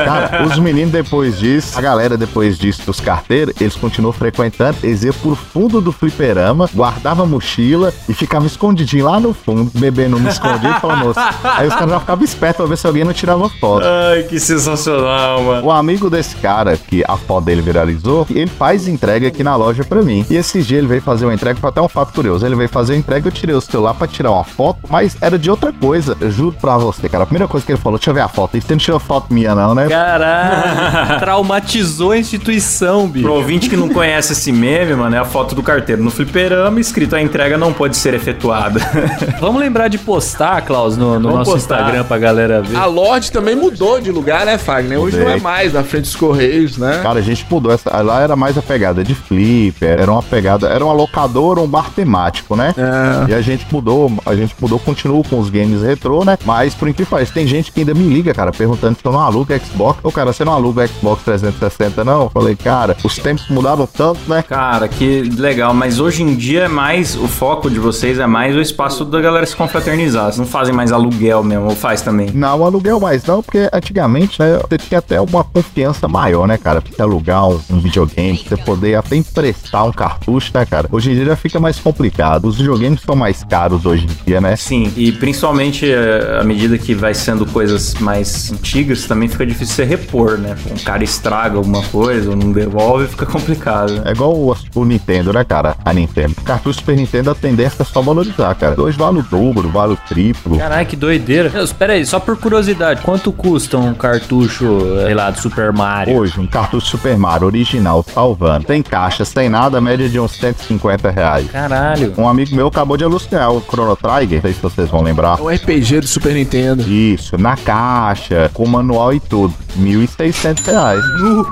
E: Cara, os meninos depois disso, a galera depois disso dos carteiros, eles continuam frequentando, eles iam por fundo do fliperama, guardava a mochila e ficava escondidinho lá no fundo, bebendo um escondido e falando, moço. Aí os caras já ficavam espertos pra ver se alguém não tirava foto.
A: Ai, que sensacional, mano.
E: O amigo desse cara, que a foto dele viralizou, ele faz entrega aqui na loja pra mim. E esse dia ele veio fazer uma entrega, foi até um fato curioso. Ele veio fazer a entrega, eu tirei o celular pra tirar uma foto, mas era de outra coisa. Eu juro pra você, cara. A primeira coisa que ele falou, deixa eu ver a foto. E você não tirou foto minha, não, né?
B: Caralho, traumatizou a instituição, bicho.
A: Pro ouvinte que não conhece esse meme, mano, é a foto do carteiro no fliperama, escrito a entrega não pode ser efetuada.
B: Vamos lembrar de postar, Klaus, no, no nosso
A: postar.
B: Instagram pra galera ver.
C: A Lorde também mudou de lugar, né, Fagner? Hoje
E: Mudei.
C: não é mais na frente dos Correios, né?
E: Cara, a gente mudou essa. Lá era mais a pegada de flipper, era uma pegada, era uma locadora, um bar temático, né?
C: É.
E: E a gente mudou, a gente mudou, continua com os games retrô, né? Mas por incrível que pareça, tem gente que ainda me liga, cara, perguntando se eu não alugo Xbox. Ô, cara, você não aluga o Xbox 360, não? Eu falei, cara, os tempos mudaram tanto, né?
A: Cara, que legal, mas hoje em dia é mais, o foco de vocês é mais o espaço da galera se confraternizar. Vocês não fazem mais aluguel mesmo, ou faz também?
E: Não, aluguel mais não, porque antigamente, né, você tinha até uma confiança maior, né, cara? Pra você alugar um, um videogame, pra você poder até emprestar um cartucho, né, cara? Hoje em dia já fica mais complicado. Os videogames são mais caros hoje em dia, né?
A: Sim, e principalmente eh, à medida que vai sendo coisas mais antigas, também fica difícil você repor, né? Um cara estraga alguma coisa ou não devolve, fica complicado. né?
E: É igual o, o Nintendo, né, cara? A Nintendo. O cartucho Super Nintendo a tendência é só valorizar, cara. Hoje vale o dobro, vale o triplo.
B: Caralho, que doideira. Meu, espera aí, só por curiosidade, quanto custa um cartucho, sei lá, do Super Mario?
E: Hoje, um cartucho Super Mario original, salvando, sem caixa, sem nada, média de uns 150 reais.
B: Caralho.
E: Um amigo meu acabou de alucinar o Chrono Trigger, não sei se vocês vão lembrar.
C: É um RPG do Super Nintendo.
E: Isso, na caixa, com manual e tudo. 1.600 reais.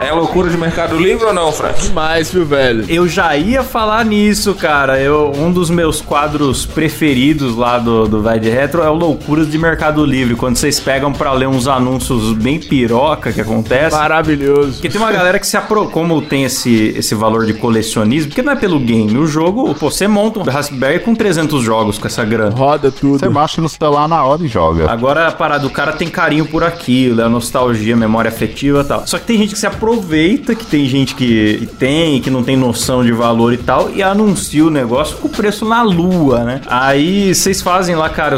D: É loucura de Mercado Livre ou não, Frank?
C: Demais, viu, velho?
A: Eu já ia falar nisso, cara. Eu, um dos meus quadros preferidos lá do, do Vai de Retro é o Loucuras de Mercado Livre, quando vocês pegam pra ler uns anúncios bem piroca que acontece.
C: Maravilhoso.
A: Porque tem uma galera que se apro... Como tem esse, esse valor de colecionismo, porque não é pelo game, o jogo, pô, você monta um Raspberry com 300 jogos com essa grana.
C: Roda tudo.
E: Você baixa no celular na hora e joga.
A: Agora a parada, o cara tem carinho por aquilo, é a nostalgia, memória afetiva e tal. Só que tem gente que se aproveita, que tem gente que, que tem, que não tem noção de valor e tal, e anuncia o negócio com o preço na lua, né? Aí vocês fazem lá, cara,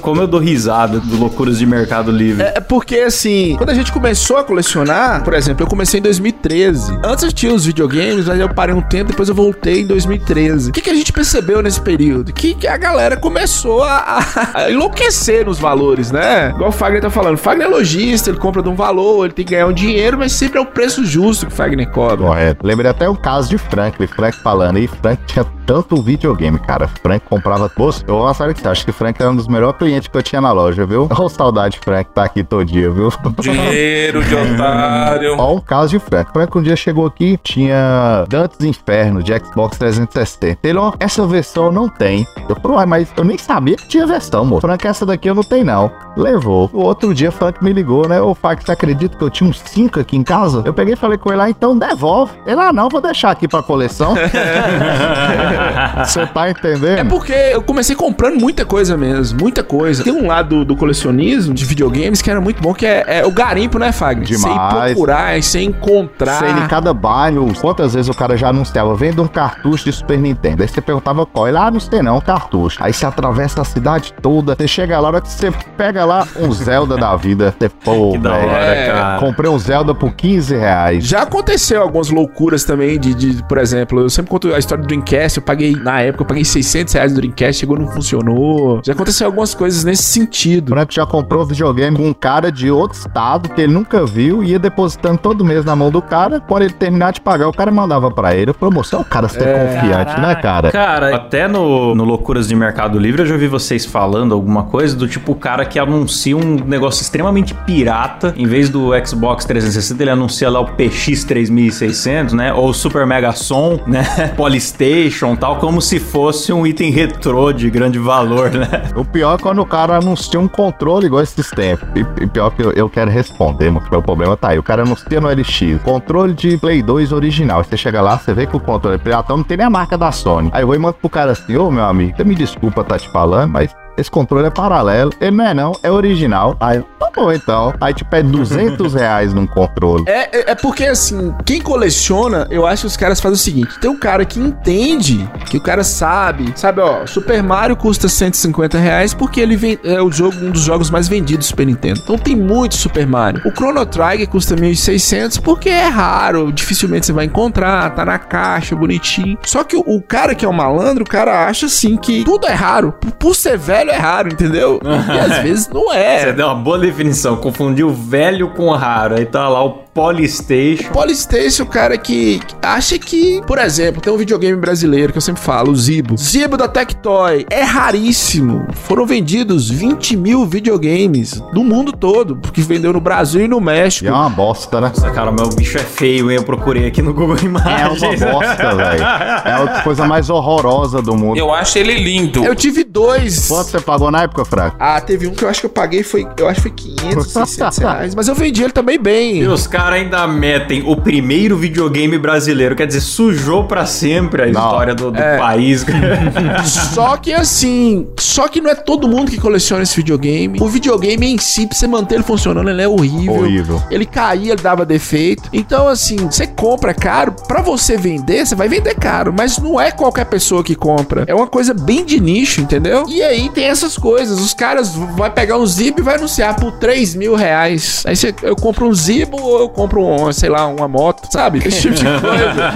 A: como eu dou risada do loucuras de Mercado Livre.
C: É porque, assim, quando a gente começou a colecionar, por exemplo, eu comecei em 2013. Antes eu tinha os videogames, mas eu parei um tempo, depois eu voltei em 2013. O que, que a gente percebeu nesse período? Que, que a galera começou a, a- a enlouquecer nos valores, né? Igual o Fagner tá falando. O Fagner é lojista, ele compra de um valor, ele tem que ganhar um dinheiro, mas sempre é o preço justo que o Fagner cobra.
E: Correto. Lembrei até o caso de Franklin. Frank falando aí, Frank tinha tanto videogame, cara. Frank comprava. Poxa, eu vou falar que você acha que Frank era um dos melhores clientes que eu tinha na loja, viu? Ô, saudade, Frank, tá aqui todo dia, viu?
D: Dinheiro de otário.
E: Ó, o caso de Frank. Frank um dia chegou aqui, tinha Dantes Inferno de Xbox 360. Ele, ó, essa versão não tem. Eu falei, uai, mas eu nem sabia que tinha versão, moço. Frank, essa daqui eu não tenho, não. levou. O outro dia, o Frank me ligou, né? Ô, Frank, você acredita que eu tinha uns cinco aqui em casa? Eu peguei e falei com ele lá, então devolve. Ele, ah, não, vou deixar aqui pra coleção. Você tá
C: É
E: entendendo?
C: porque eu comecei comprando muita coisa mesmo, muita coisa. Tem um lado do colecionismo de videogames que era muito bom, que é, é o garimpo, né, Fagner?
E: Demais.
C: procurar, você encontrar.
E: Sei em cada bairro, quantas vezes o cara já anunciava, vendo um cartucho de Super Nintendo. Aí você perguntava qual. Ele, ah, não sei não, um cartucho. Aí você atravessa a cidade toda, você chega lá, a hora que você pega lá um Zelda da vida, você, pô,
A: Que da hora,
C: É,
A: cara.
E: comprei um Zelda por 15 reais.
C: Já aconteceu algumas loucuras também de, de, por exemplo, eu sempre conto a história do Dreamcast, eu paguei, na época, eu paguei 600 reais no Dreamcast, chegou não funcionou. Já aconteceu algumas coisas nesse
E: O
C: sentido.
E: Frank já comprou um videogame com um cara de outro estado que ele nunca viu, ia depositando todo mês na mão do cara. Quando ele terminar de pagar, o cara mandava pra ele. Promoção, o cara ser confiante, né, cara?
A: Cara, até no, no Loucuras de Mercado Livre eu já vi vocês falando alguma coisa do tipo o cara que anuncia um negócio extremamente pirata. Em vez do Xbox 360, ele anuncia lá o PX 3600, né? Ou o Super Mega Som, né? Polystation tal, como se fosse um item retrô de grande valor, né?
E: O pior é quando o cara anuncia um controle igual esses tempos. E, e pior que eu, eu quero responder, mas o problema tá aí. O cara anuncia no LX, controle de Play 2 original. Você chega lá, você vê que o controle é piratão, não tem nem a marca da Sony. Aí eu vou e mando pro cara assim, ô meu amigo, você me desculpa tá te falando, mas esse controle é paralelo. Ele não é não, é original. Aí, tá bom então. Aí te pede 200 reais num controle.
C: É, é, é porque, assim, quem coleciona, eu acho que os caras fazem o seguinte: tem um cara que entende, que o cara sabe, sabe, ó, Super Mario custa 150 reais porque ele vem, é o jogo, um dos jogos mais vendidos do Super Nintendo. Então tem muito Super Mario. O Chrono Trigger custa 1.600 porque é raro, dificilmente você vai encontrar, tá na caixa, bonitinho. Só que o, o cara que é o malandro, o cara acha assim que tudo é raro. Por, por ser velho é raro, entendeu? E às vezes não
A: Você
C: é.
A: deu uma boa definição, confundiu velho com raro. Aí tá lá o Polystation.
C: Polystation, o cara que acha que, por exemplo, tem um videogame brasileiro que eu sempre falo, o Zibo. Zibo da Tectoy é raríssimo. Foram vendidos 20 mil videogames no mundo todo, porque vendeu no Brasil e no
E: E
C: México.
E: é uma bosta, né?
A: Nossa, cara, meu bicho é feio, hein? Eu procurei aqui no Google
E: É uma
A: Imagens.
E: bosta, velho. É a coisa mais horrorosa do mundo.
D: Eu acho ele lindo.
C: Eu tive dois.
E: Quanto você pagou na época, Franco?
C: Ah, teve um que eu acho que eu paguei, foi, eu acho que foi 500, 600 reais. Mas eu vendi ele também bem.
A: E os caras ainda metem o primeiro videogame brasileiro. Quer dizer, sujou pra sempre a
E: Não.
A: história do, do
C: É.
A: país.
C: Só que assim, só que não é todo mundo que coleciona esse videogame. O videogame em si, pra você manter ele funcionando, ele é horrível.
E: Horrível.
C: Ele caía, ele dava defeito. Então, assim, você compra caro, pra você vender, você vai vender caro. Mas não é qualquer pessoa que compra. É uma coisa bem de nicho, entendeu? E aí tem essas coisas. Os caras vão pegar um Zibo e vai anunciar por 3 mil reais. Aí você, eu compro um Zibo ou eu compro, um, sei lá, uma moto, sabe? Esse tipo de coisa.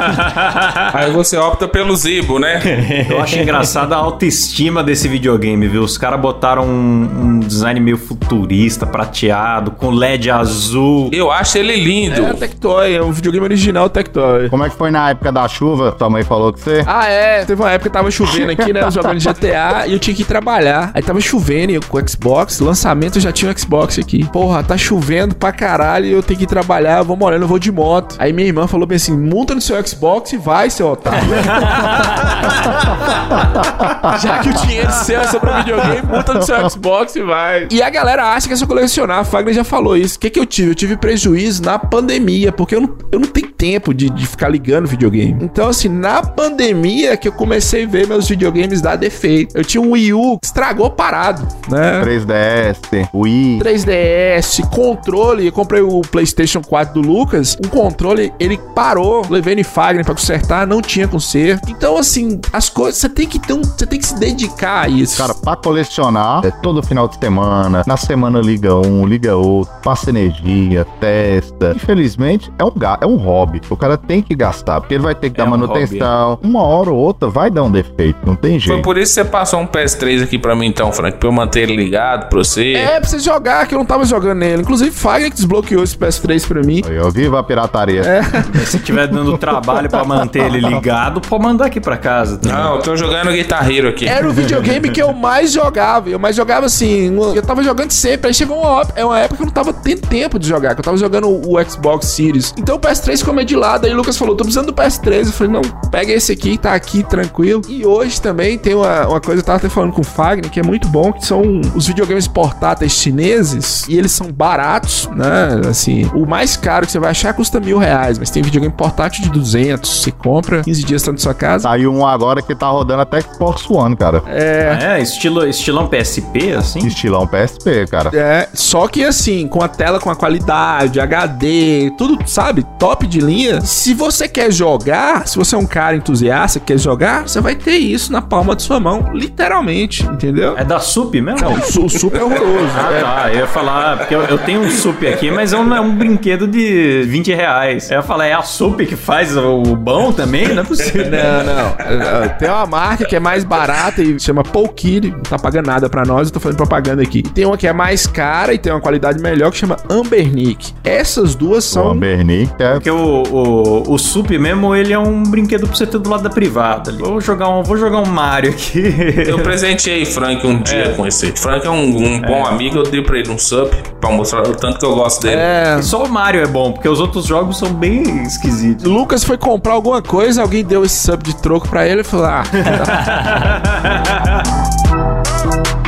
D: Aí você opta pelo Zibo, né?
A: Eu acho engraçado a autoestima desse videogame, viu? Os caras botaram um, um design meio futurista, prateado, com LED azul.
D: Eu acho ele lindo.
C: É Tectoy, é um videogame original Tectoy.
E: Como é que foi na época da chuva? Tua mãe falou que você.
C: Ah, é. Teve uma época que tava chovendo aqui, né? eu Jogando GTA e eu tinha que ir trabalhar. Aí tava chovendo e eu com o Xbox. Lançamento eu já tinha um Xbox aqui. Porra, tá chovendo pra caralho e eu tenho que ir trabalhar. Eu vou morando, eu vou de moto. Aí minha irmã falou bem assim: monta no seu Xbox e vai, seu otário. já que o dinheiro seu é sobre videogame, monta no seu Xbox e vai. E a galera acha que é só colecionar. A Fagner já falou isso. O que, que eu tive? Eu tive prejuízo na pandemia, porque eu não, eu não tenho tempo de, de ficar ligando videogame. Então, assim, na pandemia que eu comecei a ver meus videogames dar defeito. Eu tinha um Wii U que estragou parado, né?
E: 3DS, Wii.
C: 3DS, controle, eu comprei o PlayStation 4 do Lucas, um controle, ele parou, levei no Fagner pra consertar, não tinha conserto. Então, assim, as coisas, você tem que ter um, você tem que se dedicar a isso.
E: Cara, pra colecionar, é todo final de semana, na semana liga um, liga outro, passa energia, testa. Infelizmente, é um, é um hobby. O cara tem que gastar, porque ele vai ter que
A: É
E: dar
A: um
E: manutenção. Uma hora ou outra vai dar um defeito, não tem
D: Foi
E: jeito.
D: por isso que você passou um PS3 aqui pra mim, então, Frank, pra eu manter ele ligado pra você.
C: É, pra você jogar, que eu não tava jogando nele. Inclusive, Fagner que desbloqueou esse PS3 pra pra mim.
E: Eu vivo a pirataria.
A: Se tiver dando trabalho pra manter ele ligado, pode mandar aqui pra casa. tá?
D: Não, eu tô jogando Guitar Hero aqui.
C: Era o videogame que eu mais jogava. Eu mais jogava assim. Eu tava jogando sempre. Aí chegou uma, é uma época que eu não tava tendo tempo de jogar. Que eu tava jogando o, o Xbox Series. Então o PS3 ficou meio de lado. Aí o Lucas falou: tô precisando do PS3. Eu falei: não, pega esse aqui, tá aqui tranquilo. E hoje também tem uma, uma coisa, eu tava até falando com o Fagner, que é muito bom, que são os videogames portáteis chineses. E eles são baratos, né? Assim, o mais caro que você vai achar custa mil reais. Mas tem videogame portátil de 200. Você compra, 15 dias tá na sua casa.
E: Saiu um agora que tá rodando até Xbox One, cara.
C: É.
A: É, estilo, estilão PSP, assim?
E: Estilão PSP, cara.
C: É, só que assim, com a tela com a qualidade, HD, tudo, sabe, top de linha. Se você quer jogar, se você é um cara entusiasta que quer jogar, você vai ter isso na palma de sua mão, literalmente, entendeu?
A: É da SUP mesmo?
C: Não, o, su- o super é horroroso.
A: Ah,
C: É.
A: tá. Eu ia falar, porque eu, eu tenho um SUP aqui, mas é um, é um brinquedo de 20 reais. Eu ia falar, é a SUP que faz o bom também? Não é possível.
C: Não, não. É, é, Tem uma marca que é mais barata e chama Polkid. Não tá pagando nada pra nós, eu tô fazendo propaganda aqui. E tem uma que é mais cara e tem uma qualidade melhor que chama Ambernick. Essas duas
E: O
C: são.
E: Ambernick é
A: Porque o, o, o SUP mesmo, ele é um brinquedo pra você ter do lado da privada. Ali. Vou jogar um, vou jogar um Mario aqui.
D: Eu presenteei Frank um dia com esse. Frank é um, um bom amigo, eu dei pra ele um sup pra mostrar o tanto que eu gosto dele.
C: É.
A: E só o Mario é bom, porque os outros jogos são bem esquisitos.
C: Lucas foi comprar alguma coisa, alguém deu esse sub de troco pra ele e falou: Ah,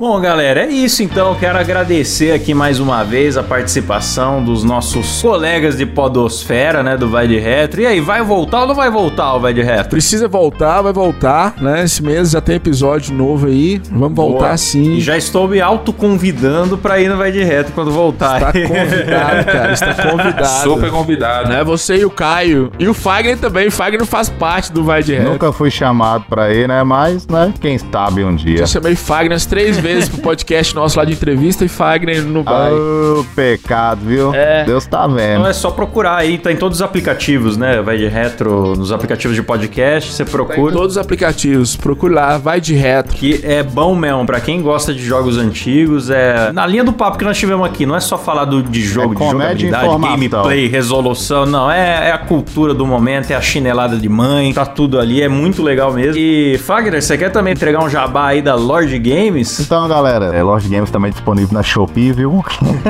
A: Bom, galera, é isso então. Quero agradecer aqui mais uma vez a participação dos nossos colegas de Podosfera, né? Do Vai de Retro. E aí, vai voltar ou não vai voltar o Vai de Retro?
C: precisa voltar, vai voltar, né? Esse mês já tem episódio novo aí. Vamos voltar
A: Boa.
C: sim.
A: E já estou me autoconvidando pra ir no Vai de Retro quando voltar.
C: Está convidado, cara. Está convidado.
D: Super convidado.
C: Né? Você e o Caio. E o Fagner também. O Fagner faz parte do Vai de Retro.
E: Nunca fui chamado pra ir, né? Mas, né? Quem sabe um dia.
C: Eu chamei Fagner as três vezes pro podcast nosso lá de entrevista e Fagner não vai.
E: Ô, pecado, viu?
C: É.
E: Deus tá
A: Então
E: vendo.
A: é só procurar aí, tá em todos os aplicativos, né? Vai de Retro, nos aplicativos de podcast, você
C: Tá em
A: procura.
C: todos os aplicativos. Procure lá, vai de retro.
A: Que é bom mesmo, pra quem gosta de jogos antigos, é... Na linha do papo que nós tivemos aqui, não é só falar do, de jogo,
E: É
A: de jogabilidade,
E: informação.
A: gameplay, resolução, não, é, é a cultura do momento, é a chinelada de mãe, tá tudo ali, é muito legal mesmo. E, Fagner, você quer também entregar um jabá aí da Lord Games?
E: Então, galera, é, Lord Games também disponível na Shopee, viu?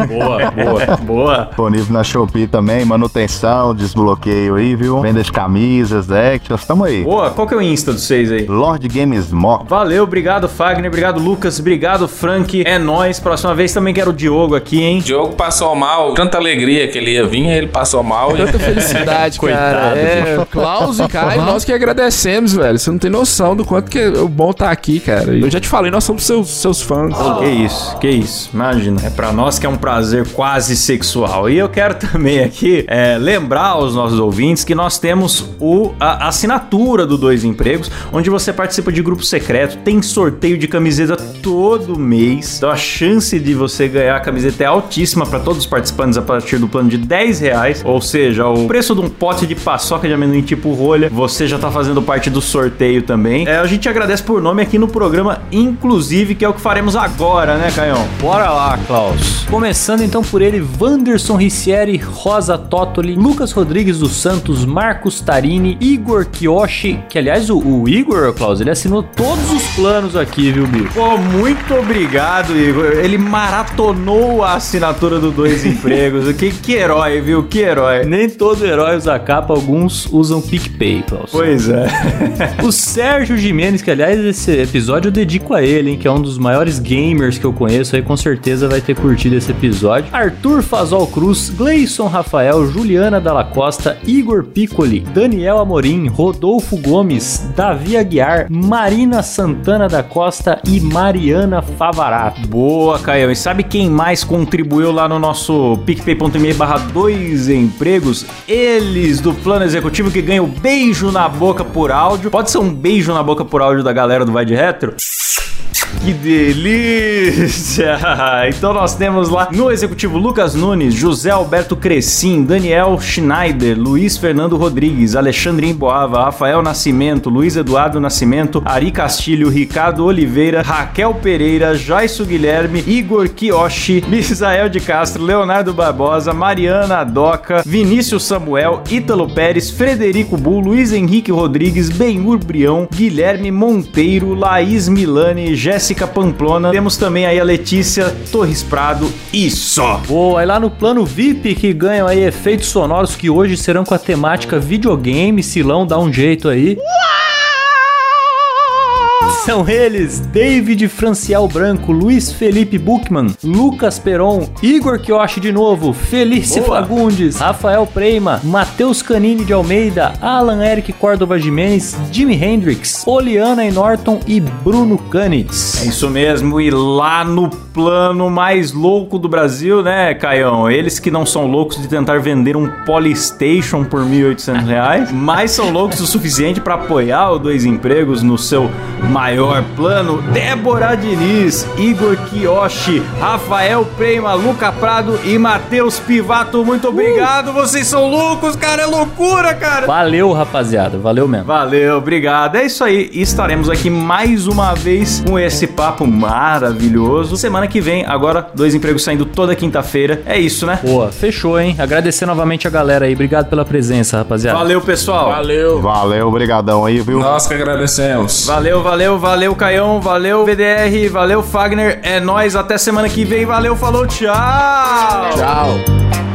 A: Boa, boa, boa.
E: disponível na Shopee também, manutenção, desbloqueio aí, viu? Venda de camisas, actions, tamo aí.
A: Boa, qual que é o Insta de vocês aí?
E: Lord Games Mock.
A: Valeu, obrigado Fagner, obrigado Lucas, obrigado Frank. É nóis. Próxima vez também quero o Diogo aqui, hein?
D: O Diogo passou mal, tanta alegria que ele ia vir, ele passou mal.
C: Tanta felicidade, cara.
A: Coitado,
C: É, Klaus e Caio, nós que agradecemos, velho. Você não tem noção do quanto que é bom tá aqui, cara. Eu já te falei, nós somos seus, seus fãs.
A: Que isso, que isso, imagina. É pra nós que é um prazer quase sexual. E eu quero também aqui é, lembrar aos nossos ouvintes que nós temos o, a, a assinatura do Dois Empregos, onde você participa de grupo secreto, tem sorteio de camiseta todo mês. Então a chance de você ganhar a camiseta é altíssima para todos os participantes a partir do plano de 10 reais. Ou seja, o preço de um pote de paçoca de amendoim tipo rolha, você já tá fazendo parte do sorteio também. É, a gente agradece por nome aqui no programa, inclusive, que é o que faremos agora, né, Caião?
B: Bora lá, Klaus. Começando então por ele, Wanderson Ricieri, Rosa Tottoli, Lucas Rodrigues dos Santos, Marcos Tarini, Igor Kiyoshi, que aliás o, o Igor, Klaus, ele assinou todos os planos aqui, viu, bicho?
A: Pô, muito obrigado, Igor. Ele maratonou a assinatura do Dois Empregos. Que, que herói, viu? Que herói.
B: Nem todo herói usa capa, alguns usam PicPay, Klaus.
A: Pois é.
B: O Sérgio Jimenez, que aliás esse episódio eu dedico a ele, hein, que é um dos maiores gamers que eu conheço, aí com certeza vai ter curtido esse episódio. Arthur Fazol Cruz, Gleison Rafael, Juliana Dalla Costa, Igor Piccoli, Daniel Amorim, Rodolfo Gomes, Davi Aguiar, Marina Santana da Costa e Mariana Favarato.
A: Boa, Caio. E sabe quem mais contribuiu lá no nosso picpay.me barra dois empregos? Eles do plano executivo que ganham beijo na boca por áudio. Pode ser um beijo na boca por áudio da galera do Vai de Retro? Que delícia! Então nós temos lá no executivo Lucas Nunes, José Alberto Crescim, Daniel Schneider, Luiz Fernando Rodrigues, Alexandre Emboava, Rafael Nascimento, Luiz Eduardo Nascimento, Ari Castilho, Ricardo Oliveira, Raquel Pereira, Jaisso Guilherme, Igor Kiyoshi, Misael de Castro, Leonardo Barbosa, Mariana Doca, Vinícius Samuel, Ítalo Pérez, Frederico Bull, Luiz Henrique Rodrigues, Benhur Brião, Guilherme Monteiro, Laís Milani, Jéssica Pamplona. Temos também aí a Letícia Torres Prado e só.
B: Boa, aí lá no plano VIP que ganham aí efeitos sonoros que hoje serão com a temática videogame, Silão dá um jeito aí. São eles David Franciel Branco, Luiz Felipe Buchmann, Lucas Peron, Igor Kioshi de novo, Felício
A: Boa.
B: Fagundes, Rafael Preima, Matheus Canini de Almeida, Alan Eric Córdova Jimenez, Jimi Hendrix, Oliana e Norton e Bruno Canitz.
A: É isso mesmo, e lá no plano mais louco do Brasil, né, Caião? Eles que não são loucos de tentar vender um Polystation por 1.800 reais, mas são loucos o suficiente para apoiar o Dois Empregos no seu maior plano. Débora Diniz, Igor Kiyoshi, Rafael Prema, Luca Prado e Matheus Pivato. Muito obrigado, vocês são loucos, cara, é loucura, cara.
B: Valeu, rapaziada, valeu mesmo.
A: Valeu, obrigado. É isso aí. Estaremos aqui mais uma vez com esse papo maravilhoso. Semana que vem, agora, dois empregos saindo toda quinta-feira. É isso, né?
B: Boa, fechou, hein? Agradecer novamente a galera aí. Obrigado pela presença, rapaziada.
A: Valeu, pessoal.
D: Valeu.
E: Valeu, obrigadão aí, viu?
D: Nós que agradecemos.
A: Valeu, valeu, valeu, Caião. Valeu, VDR. Valeu, Fagner. É nóis. Até semana que vem. Valeu, falou, tchau.
C: Tchau.